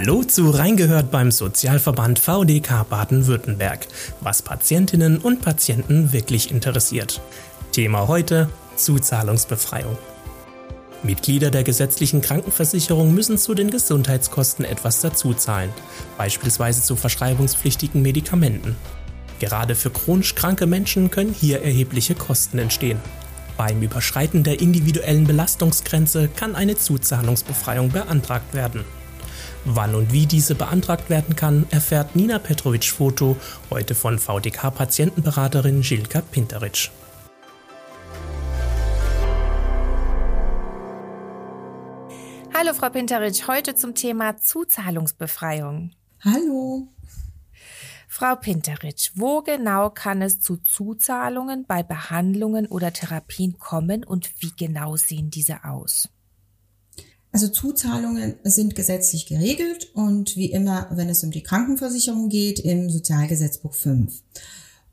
Hallo zu Reingehört beim Sozialverband VDK Baden-Württemberg, was Patientinnen und Patienten wirklich interessiert. Thema heute Zuzahlungsbefreiung. Mitglieder der gesetzlichen Krankenversicherung müssen zu den Gesundheitskosten etwas dazuzahlen, beispielsweise zu verschreibungspflichtigen Medikamenten. Gerade für chronisch kranke Menschen können hier erhebliche Kosten entstehen. Beim Überschreiten der individuellen Belastungsgrenze kann eine Zuzahlungsbefreiung beantragt werden. Wann und wie diese beantragt werden kann, erfährt Nina Petrovic-Foto heute von VDK-Patientenberaterin Žilka Pinteric. Hallo Frau Pinteric, heute zum Thema Zuzahlungsbefreiung. Hallo. Frau Pinteric, wo genau kann es zu Zuzahlungen bei Behandlungen oder Therapien kommen und wie genau sehen diese aus? Also Zuzahlungen sind gesetzlich geregelt und wie immer, wenn es um die Krankenversicherung geht, im Sozialgesetzbuch 5.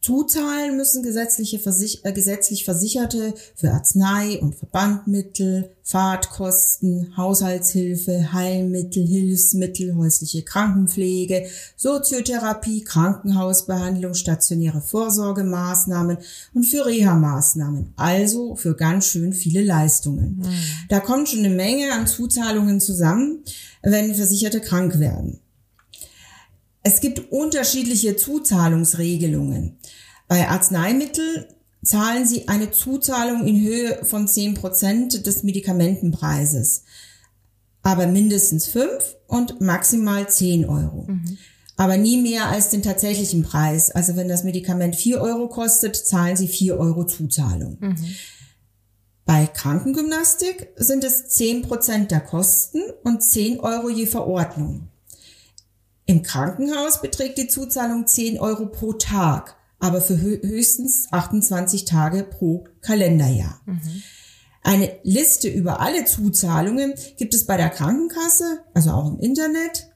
Zuzahlen müssen gesetzliche Versich äh, gesetzlich Versicherte für Arznei- und Verbandmittel, Fahrtkosten, Haushaltshilfe, Heilmittel, Hilfsmittel, häusliche Krankenpflege, Soziotherapie, Krankenhausbehandlung, stationäre Vorsorgemaßnahmen und für Reha-Maßnahmen. Also für ganz schön viele Leistungen. Mhm. Da kommt schon eine Menge an Zuzahlungen zusammen, wenn Versicherte krank werden. Es gibt unterschiedliche Zuzahlungsregelungen. Bei Arzneimitteln zahlen Sie eine Zuzahlung in Höhe von 10 Prozent des Medikamentenpreises, aber mindestens 5 und maximal 10 Euro. Mhm. Aber nie mehr als den tatsächlichen Preis. Also wenn das Medikament 4 Euro kostet, zahlen Sie 4 Euro Zuzahlung. Mhm. Bei Krankengymnastik sind es 10 Prozent der Kosten und 10 Euro je Verordnung. Im Krankenhaus beträgt die Zuzahlung 10 Euro pro Tag, aber für höchstens 28 Tage pro Kalenderjahr. Mhm. Eine Liste über alle Zuzahlungen gibt es bei der Krankenkasse, also auch im Internet.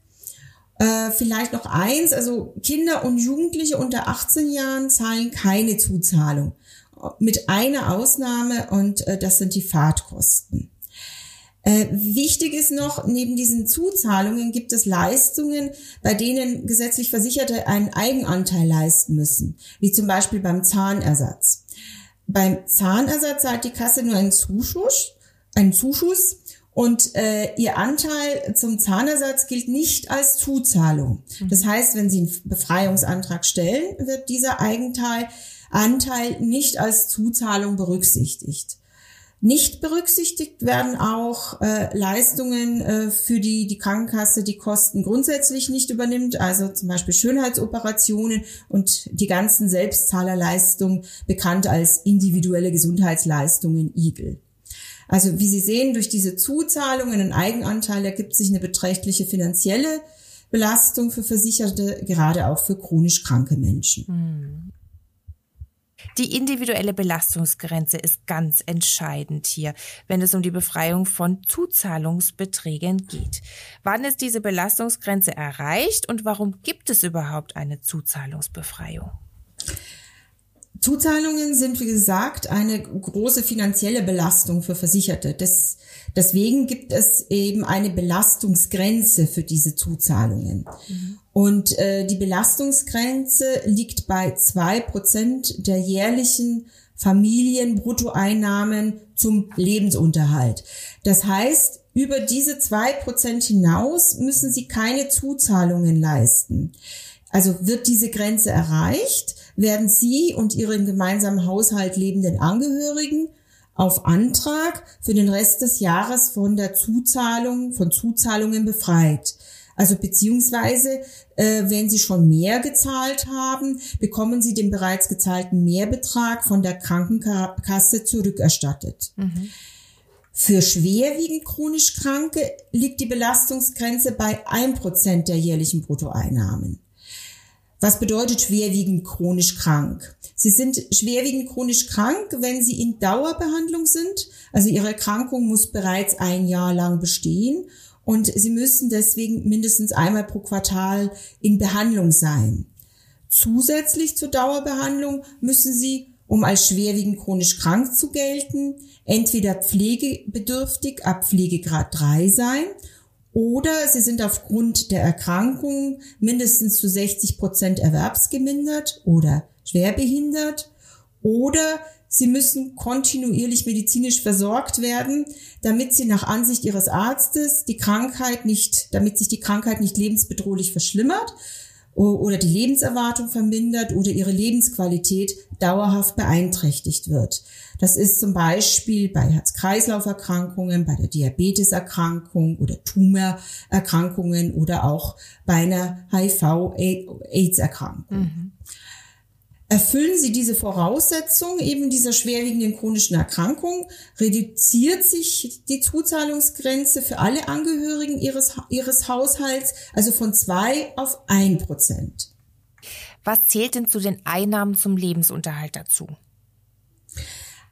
Äh, vielleicht noch eins, also Kinder und Jugendliche unter 18 Jahren zahlen keine Zuzahlung. Mit einer Ausnahme und äh, das sind die Fahrtkosten. Äh, wichtig ist noch, neben diesen Zuzahlungen gibt es Leistungen, bei denen gesetzlich Versicherte einen Eigenanteil leisten müssen, wie zum Beispiel beim Zahnersatz. Beim Zahnersatz zahlt die Kasse nur einen Zuschuss, einen Zuschuss und äh, ihr Anteil zum Zahnersatz gilt nicht als Zuzahlung. Mhm. Das heißt, wenn Sie einen Befreiungsantrag stellen, wird dieser Eigenteil Anteil nicht als Zuzahlung berücksichtigt. Nicht berücksichtigt werden auch äh, Leistungen, äh, für die die Krankenkasse die Kosten grundsätzlich nicht übernimmt, also zum Beispiel Schönheitsoperationen und die ganzen Selbstzahlerleistungen, bekannt als individuelle Gesundheitsleistungen IGEL. Also wie Sie sehen, durch diese Zuzahlungen und Eigenanteil ergibt sich eine beträchtliche finanzielle Belastung für Versicherte, gerade auch für chronisch kranke Menschen. Hm. Die individuelle Belastungsgrenze ist ganz entscheidend hier, wenn es um die Befreiung von Zuzahlungsbeträgen geht. Wann ist diese Belastungsgrenze erreicht und warum gibt es überhaupt eine Zuzahlungsbefreiung? Zuzahlungen sind, wie gesagt, eine große finanzielle Belastung für Versicherte. Das, deswegen gibt es eben eine Belastungsgrenze für diese Zuzahlungen. Mhm. Und äh, die Belastungsgrenze liegt bei zwei Prozent der jährlichen Familienbruttoeinnahmen zum Lebensunterhalt. Das heißt, über diese zwei Prozent hinaus müssen sie keine Zuzahlungen leisten. Also wird diese Grenze erreicht, werden Sie und Ihre im gemeinsamen Haushalt lebenden Angehörigen auf Antrag für den Rest des Jahres von der Zuzahlung, von Zuzahlungen befreit. Also beziehungsweise, äh, wenn Sie schon mehr gezahlt haben, bekommen Sie den bereits gezahlten Mehrbetrag von der Krankenkasse zurückerstattet. Mhm. Für schwerwiegend chronisch Kranke liegt die Belastungsgrenze bei ein Prozent der jährlichen Bruttoeinnahmen. Was bedeutet schwerwiegend chronisch krank? Sie sind schwerwiegend chronisch krank, wenn Sie in Dauerbehandlung sind. Also Ihre Erkrankung muss bereits ein Jahr lang bestehen und Sie müssen deswegen mindestens einmal pro Quartal in Behandlung sein. Zusätzlich zur Dauerbehandlung müssen Sie, um als schwerwiegend chronisch krank zu gelten, entweder pflegebedürftig ab Pflegegrad 3 sein oder sie sind aufgrund der Erkrankung mindestens zu 60 Prozent erwerbsgemindert oder schwerbehindert oder sie müssen kontinuierlich medizinisch versorgt werden, damit sie nach Ansicht ihres Arztes die Krankheit nicht, damit sich die Krankheit nicht lebensbedrohlich verschlimmert oder die Lebenserwartung vermindert oder ihre Lebensqualität dauerhaft beeinträchtigt wird. Das ist zum Beispiel bei Herz-Kreislauf-Erkrankungen, bei der Diabeteserkrankung oder Tumorerkrankungen oder auch bei einer HIV-AIDS-Erkrankung. Mhm. Erfüllen Sie diese Voraussetzung eben dieser schwerwiegenden chronischen Erkrankung, reduziert sich die Zuzahlungsgrenze für alle Angehörigen Ihres, Ihres Haushalts, also von zwei auf ein Prozent. Was zählt denn zu den Einnahmen zum Lebensunterhalt dazu?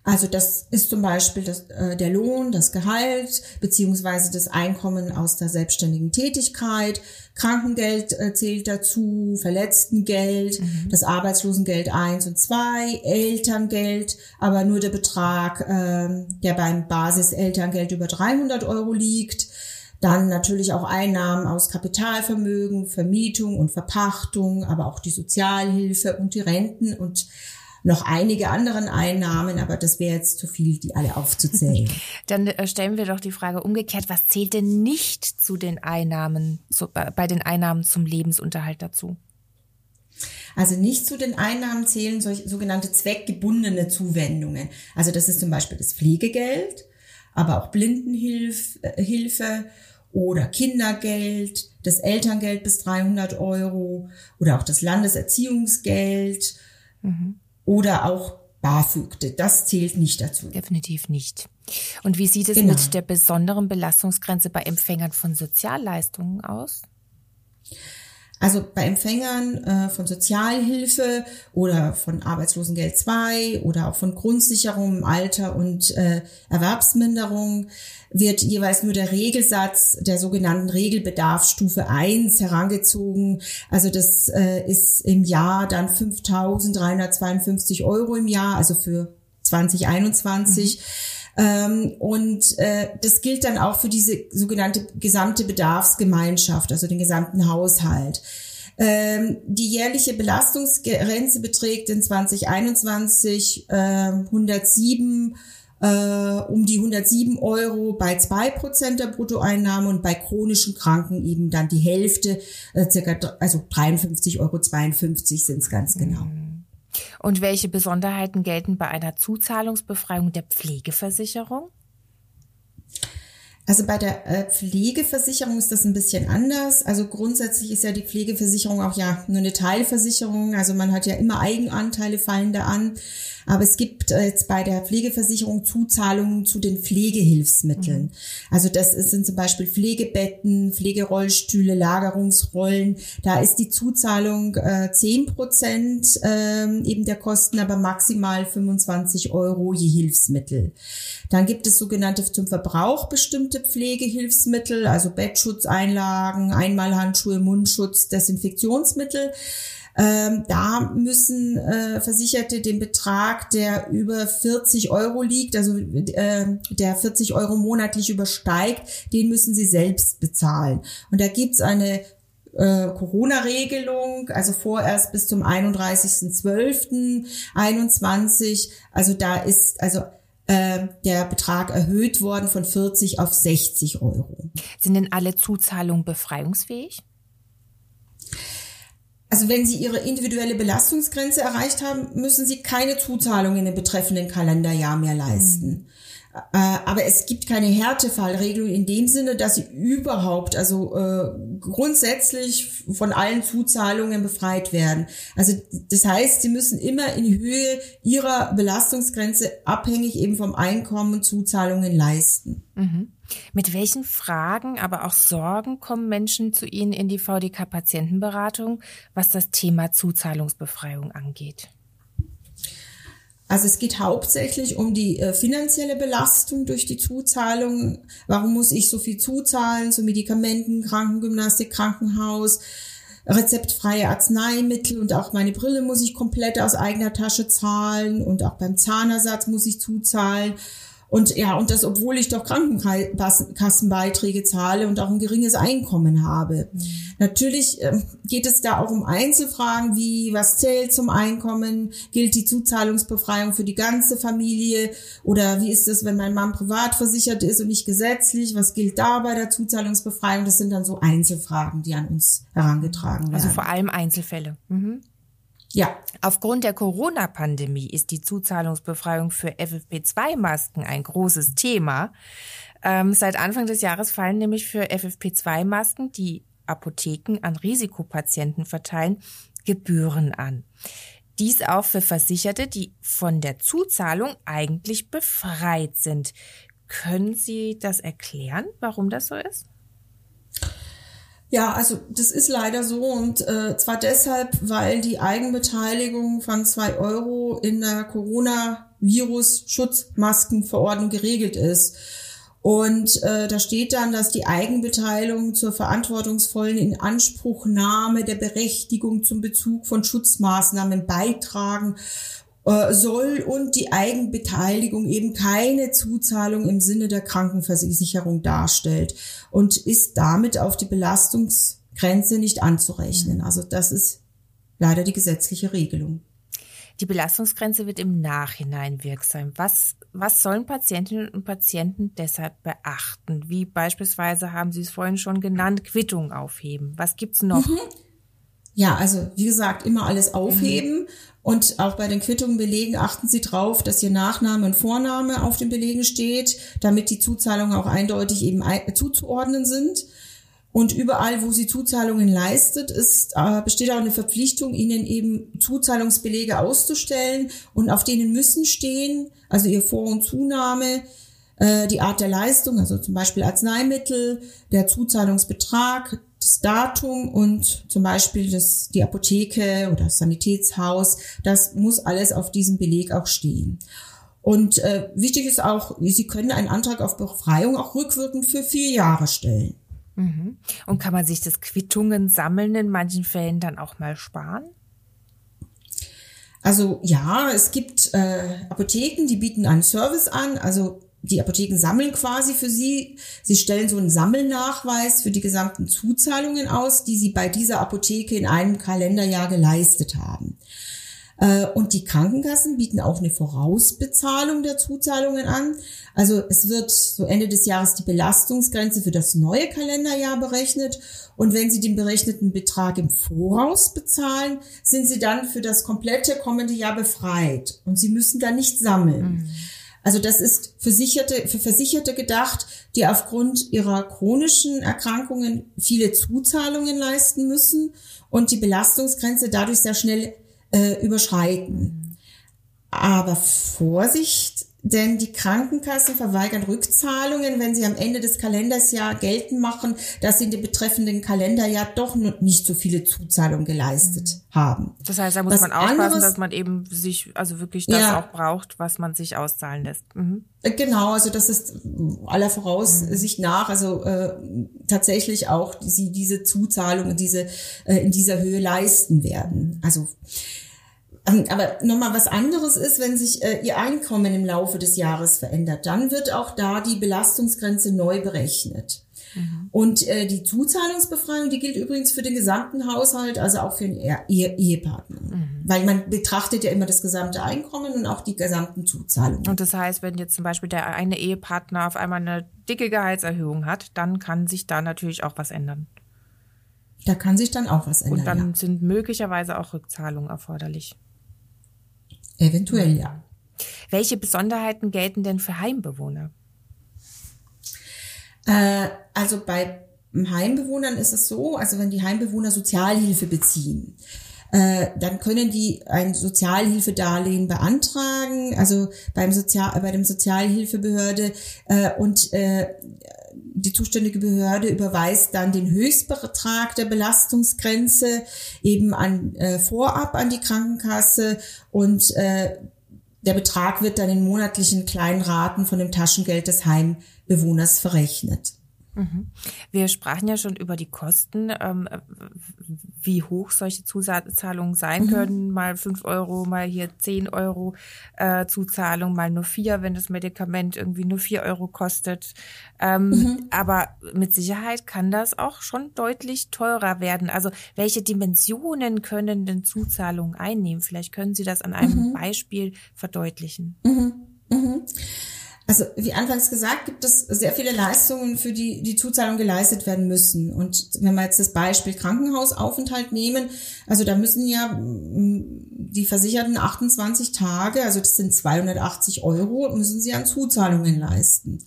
Also das ist zum Beispiel das, äh, der Lohn, das Gehalt beziehungsweise das Einkommen aus der selbstständigen Tätigkeit. Krankengeld äh, zählt dazu, Verletztengeld, mhm. das Arbeitslosengeld 1 und 2, Elterngeld, aber nur der Betrag, äh, der beim Basiselterngeld über 300 Euro liegt. Dann natürlich auch Einnahmen aus Kapitalvermögen, Vermietung und Verpachtung, aber auch die Sozialhilfe und die Renten und noch einige anderen Einnahmen, aber das wäre jetzt zu viel, die alle aufzuzählen. Dann äh, stellen wir doch die Frage umgekehrt, was zählt denn nicht zu den Einnahmen, so, bei den Einnahmen zum Lebensunterhalt dazu? Also nicht zu den Einnahmen zählen solche sogenannte zweckgebundene Zuwendungen. Also das ist zum Beispiel das Pflegegeld, aber auch Blindenhilfe äh, oder Kindergeld, das Elterngeld bis 300 Euro oder auch das Landeserziehungsgeld. Mhm oder auch BAföG. Das zählt nicht dazu. Definitiv nicht. Und wie sieht es genau. mit der besonderen Belastungsgrenze bei Empfängern von Sozialleistungen aus? Also bei Empfängern äh, von Sozialhilfe oder von Arbeitslosengeld 2 oder auch von Grundsicherung im Alter und äh, Erwerbsminderung wird jeweils nur der Regelsatz der sogenannten Regelbedarfsstufe 1 herangezogen. Also das äh, ist im Jahr dann 5.352 Euro im Jahr, also für 2021. Mhm. Ähm, und äh, das gilt dann auch für diese sogenannte gesamte Bedarfsgemeinschaft, also den gesamten Haushalt. Ähm, die jährliche Belastungsgrenze beträgt in 2021 äh, 107 äh, um die 107 Euro bei zwei Prozent der Bruttoeinnahmen und bei chronischen Kranken eben dann die Hälfte, äh, circa, also 53,52 Euro sind es ganz genau. Mhm. Und welche Besonderheiten gelten bei einer Zuzahlungsbefreiung der Pflegeversicherung? Also bei der äh, Pflegeversicherung ist das ein bisschen anders. Also grundsätzlich ist ja die Pflegeversicherung auch ja nur eine Teilversicherung. Also man hat ja immer Eigenanteile fallen da an. Aber es gibt äh, jetzt bei der Pflegeversicherung Zuzahlungen zu den Pflegehilfsmitteln. Mhm. Also das sind zum Beispiel Pflegebetten, Pflegerollstühle, Lagerungsrollen. Da ist die Zuzahlung äh, 10 Prozent äh, eben der Kosten, aber maximal 25 Euro je Hilfsmittel. Dann gibt es sogenannte zum Verbrauch bestimmte Pflegehilfsmittel, also Bettschutzeinlagen, Einmalhandschuhe, Mundschutz, Desinfektionsmittel. Ähm, da müssen äh, Versicherte den Betrag, der über 40 Euro liegt, also äh, der 40 Euro monatlich übersteigt, den müssen sie selbst bezahlen. Und da gibt's eine äh, Corona-Regelung, also vorerst bis zum 31.12.21. Also da ist also äh, der Betrag erhöht worden von 40 auf 60 Euro. Sind denn alle Zuzahlungen befreiungsfähig? Also wenn Sie Ihre individuelle Belastungsgrenze erreicht haben, müssen Sie keine Zuzahlung in dem betreffenden Kalenderjahr mehr leisten. Mhm. Äh, aber es gibt keine Härtefallregelung in dem Sinne, dass sie überhaupt, also äh, grundsätzlich von allen Zuzahlungen befreit werden. Also das heißt, sie müssen immer in Höhe ihrer Belastungsgrenze abhängig eben vom Einkommen Zuzahlungen leisten. Mhm. Mit welchen Fragen, aber auch Sorgen kommen Menschen zu Ihnen in die VDK-Patientenberatung, was das Thema Zuzahlungsbefreiung angeht? Also es geht hauptsächlich um die äh, finanzielle Belastung durch die Zuzahlung. Warum muss ich so viel zuzahlen? So Medikamenten, Krankengymnastik, Krankenhaus, rezeptfreie Arzneimittel und auch meine Brille muss ich komplett aus eigener Tasche zahlen und auch beim Zahnersatz muss ich zuzahlen. Und ja, und das, obwohl ich doch Krankenkassenbeiträge zahle und auch ein geringes Einkommen habe. Mhm. Natürlich äh, geht es da auch um Einzelfragen wie, was zählt zum Einkommen? Gilt die Zuzahlungsbefreiung für die ganze Familie? Oder wie ist es, wenn mein Mann privat versichert ist und nicht gesetzlich? Was gilt da bei der Zuzahlungsbefreiung? Das sind dann so Einzelfragen, die an uns herangetragen also werden. Also vor allem Einzelfälle. Mhm. Ja. Aufgrund der Corona-Pandemie ist die Zuzahlungsbefreiung für FFP2-Masken ein großes Thema. Ähm, seit Anfang des Jahres fallen nämlich für FFP2-Masken, die Apotheken an Risikopatienten verteilen, Gebühren an. Dies auch für Versicherte, die von der Zuzahlung eigentlich befreit sind. Können Sie das erklären, warum das so ist? Ja, also das ist leider so und äh, zwar deshalb, weil die Eigenbeteiligung von zwei Euro in der Corona-Virus-Schutzmaskenverordnung geregelt ist. Und äh, da steht dann, dass die Eigenbeteiligung zur verantwortungsvollen Inanspruchnahme der Berechtigung zum Bezug von Schutzmaßnahmen beitragen äh, soll und die Eigenbeteiligung eben keine Zuzahlung im Sinne der Krankenversicherung darstellt und ist damit auf die Belastungsgrenze nicht anzurechnen. Mhm. Also das ist leider die gesetzliche Regelung. Die Belastungsgrenze wird im Nachhinein wirksam. Was, was sollen Patientinnen und Patienten deshalb beachten? Wie beispielsweise haben Sie es vorhin schon genannt, Quittung aufheben. Was gibt's noch? Mhm. Ja, also wie gesagt, immer alles aufheben. Mhm. Und auch bei den Quittungen belegen achten Sie drauf, dass Ihr Nachname und Vorname auf den Belegen steht, damit die Zuzahlungen auch eindeutig eben zuzuordnen sind. Und überall, wo sie Zuzahlungen leistet, ist, äh, besteht auch eine Verpflichtung, ihnen eben Zuzahlungsbelege auszustellen und auf denen müssen stehen, also ihr Vor- und Zunahme, äh, die Art der Leistung, also zum Beispiel Arzneimittel, der Zuzahlungsbetrag, das Datum und zum Beispiel das, die Apotheke oder das Sanitätshaus, das muss alles auf diesem Beleg auch stehen. Und äh, wichtig ist auch, Sie können einen Antrag auf Befreiung auch rückwirkend für vier Jahre stellen. Mhm. Und kann man sich das Quittungen sammeln in manchen Fällen dann auch mal sparen? Also ja, es gibt äh, Apotheken, die bieten einen Service an. Also die Apotheken sammeln quasi für sie. Sie stellen so einen Sammelnachweis für die gesamten Zuzahlungen aus, die sie bei dieser Apotheke in einem Kalenderjahr geleistet haben. Äh, und die Krankenkassen bieten auch eine Vorausbezahlung der Zuzahlungen an. Also es wird so Ende des Jahres die Belastungsgrenze für das neue Kalenderjahr berechnet. Und wenn Sie den berechneten Betrag im Voraus bezahlen, sind Sie dann für das komplette kommende Jahr befreit. Und Sie müssen dann nicht sammeln. Mhm. Also das ist Versicherte, für Versicherte gedacht, die aufgrund ihrer chronischen Erkrankungen viele Zuzahlungen leisten müssen und die Belastungsgrenze dadurch sehr schnell äh, überschreiten. Aber Vorsicht, denn die Krankenkassen verweigern Rückzahlungen, wenn sie am Ende des Kalendersjahr geltend machen, dass sie in dem betreffenden Kalenderjahr doch nicht so viele Zuzahlungen geleistet haben. Das heißt, da muss was man aufpassen, anderes, dass man eben sich, also wirklich das ja, auch braucht, was man sich auszahlen lässt. Mhm. Äh, genau, also das ist aller Voraussicht nach, also äh, tatsächlich auch die, diese Zuzahlungen, diese äh, in dieser Höhe leisten werden. Also aber nochmal was anderes ist, wenn sich äh, Ihr Einkommen im Laufe des Jahres verändert, dann wird auch da die Belastungsgrenze neu berechnet. Mhm. Und äh, die Zuzahlungsbefreiung, die gilt übrigens für den gesamten Haushalt, also auch für den Ehe Ehepartner. Mhm. Weil man betrachtet ja immer das gesamte Einkommen und auch die gesamten Zuzahlungen. Und das heißt, wenn jetzt zum Beispiel der eine Ehepartner auf einmal eine dicke Gehaltserhöhung hat, dann kann sich da natürlich auch was ändern. Da kann sich dann auch was ändern. Und dann ja. sind möglicherweise auch Rückzahlungen erforderlich. Eventuell ja. Welche Besonderheiten gelten denn für Heimbewohner? Äh, also bei Heimbewohnern ist es so, also wenn die Heimbewohner Sozialhilfe beziehen, äh, dann können die ein Sozialhilfedarlehen beantragen, also beim Sozial bei dem Sozialhilfebehörde äh, und äh, die zuständige Behörde überweist dann den Höchstbetrag der Belastungsgrenze eben an äh, vorab an die Krankenkasse und äh, der Betrag wird dann in monatlichen kleinen Raten von dem Taschengeld des Heimbewohners verrechnet. Mhm. Wir sprachen ja schon über die Kosten, ähm, wie hoch solche Zuzahlungen sein mhm. können. Mal fünf Euro, mal hier zehn Euro äh, Zuzahlung, mal nur vier, wenn das Medikament irgendwie nur vier Euro kostet. Ähm, mhm. Aber mit Sicherheit kann das auch schon deutlich teurer werden. Also welche Dimensionen können denn Zuzahlungen einnehmen? Vielleicht können Sie das an einem mhm. Beispiel verdeutlichen. Also wie anfangs gesagt, gibt es sehr viele Leistungen, für die die Zuzahlung geleistet werden müssen. Und wenn wir jetzt das Beispiel Krankenhausaufenthalt nehmen, also da müssen ja mm, die Versicherten 28 Tage, also das sind 280 Euro, müssen sie an Zuzahlungen leisten.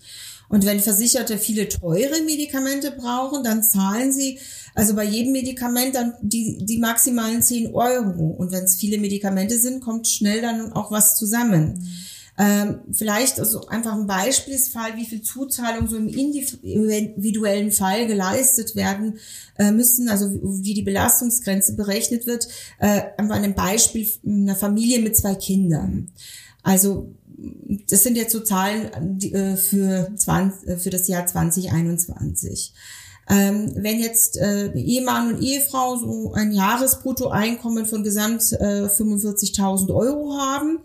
Und wenn Versicherte viele teure Medikamente brauchen, dann zahlen sie also bei jedem Medikament dann die, die maximalen 10 Euro. Und wenn es viele Medikamente sind, kommt schnell dann auch was zusammen. Mhm. Ähm, vielleicht also einfach ein Beispielsfall, wie viel Zuzahlung so im individuellen Fall geleistet werden äh, müssen, also wie die Belastungsgrenze berechnet wird, äh, einfach ein Beispiel einer Familie mit zwei Kindern. Also das sind jetzt so Zahlen äh, für, 20, äh, für das Jahr 2021. Ähm, wenn jetzt Ehemann und Ehefrau so ein Jahresbruttoeinkommen von gesamt äh, 45.000 Euro haben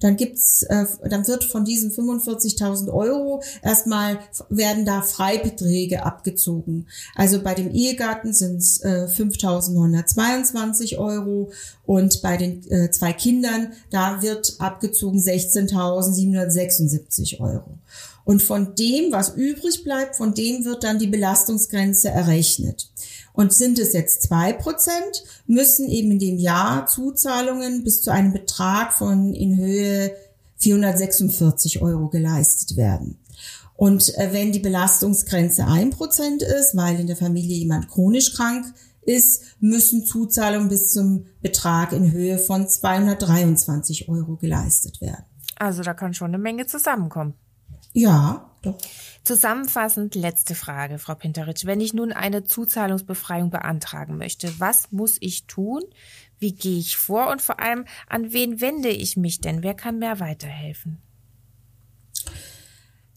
dann gibt's, äh, dann wird von diesen 45.000 Euro erstmal werden da Freibeträge abgezogen. Also bei dem Ehegatten sind es äh, 5.922 Euro und bei den äh, zwei Kindern da wird abgezogen 16.776 Euro. Und von dem, was übrig bleibt, von dem wird dann die Belastungsgrenze errechnet. Und sind es jetzt zwei Prozent, müssen eben in dem Jahr Zuzahlungen bis zu einem Betrag von in Höhe 446 Euro geleistet werden. Und äh, wenn die Belastungsgrenze ein Prozent ist, weil in der Familie jemand chronisch krank ist, müssen Zuzahlungen bis zum Betrag in Höhe von 223 Euro geleistet werden. Also da kann schon eine Menge zusammenkommen. Ja, doch. Zusammenfassend letzte Frage, Frau Pinteritsch. Wenn ich nun eine Zuzahlungsbefreiung beantragen möchte, was muss ich tun? Wie gehe ich vor? Und vor allem, an wen wende ich mich denn? Wer kann mir weiterhelfen?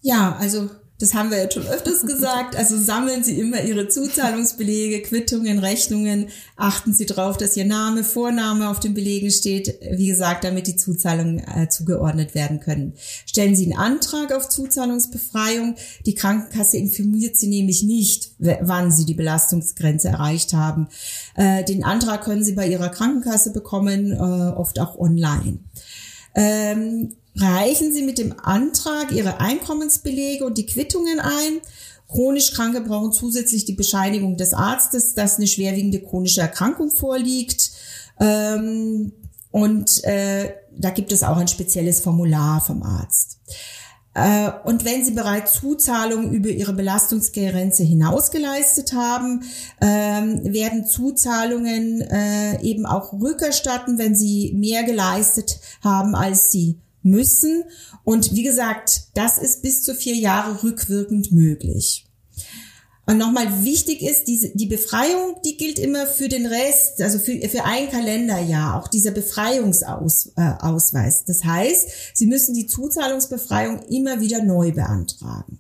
Ja, also das haben wir jetzt schon öfters gesagt. Also sammeln Sie immer Ihre Zuzahlungsbelege, Quittungen, Rechnungen. Achten Sie darauf, dass Ihr Name, Vorname auf den Belegen steht. Wie gesagt, damit die Zuzahlungen äh, zugeordnet werden können. Stellen Sie einen Antrag auf Zuzahlungsbefreiung. Die Krankenkasse informiert Sie nämlich nicht, wann Sie die Belastungsgrenze erreicht haben. Äh, den Antrag können Sie bei Ihrer Krankenkasse bekommen, äh, oft auch online. Ähm, reichen Sie mit dem Antrag Ihre Einkommensbelege und die Quittungen ein. Chronisch Kranke brauchen zusätzlich die Bescheinigung des Arztes, dass eine schwerwiegende chronische Erkrankung vorliegt. Ähm, und äh, da gibt es auch ein spezielles Formular vom Arzt. Äh, und wenn Sie bereits Zuzahlungen über Ihre Belastungsgrenze hinaus geleistet haben, ähm, werden Zuzahlungen äh, eben auch rückerstatten, wenn Sie mehr geleistet haben, als Sie müssen. Und wie gesagt, das ist bis zu vier Jahre rückwirkend möglich. Und nochmal wichtig ist, diese, die Befreiung, die gilt immer für den Rest, also für, für ein Kalenderjahr, auch dieser Befreiungsausweis. Äh, das heißt, Sie müssen die Zuzahlungsbefreiung immer wieder neu beantragen.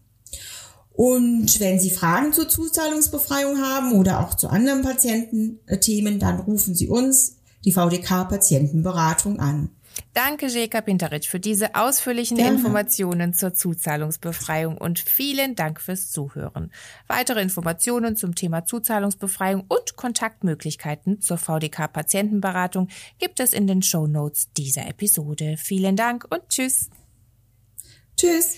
Und wenn Sie Fragen zur Zuzahlungsbefreiung haben oder auch zu anderen Patiententhemen, dann rufen Sie uns, die VDK Patientenberatung, an. Danke, Jeka Pinteric, für diese ausführlichen Gerne. Informationen zur Zuzahlungsbefreiung und vielen Dank fürs Zuhören. Weitere Informationen zum Thema Zuzahlungsbefreiung und Kontaktmöglichkeiten zur VDK Patientenberatung gibt es in den Show Notes dieser Episode. Vielen Dank und tschüss. Tschüss.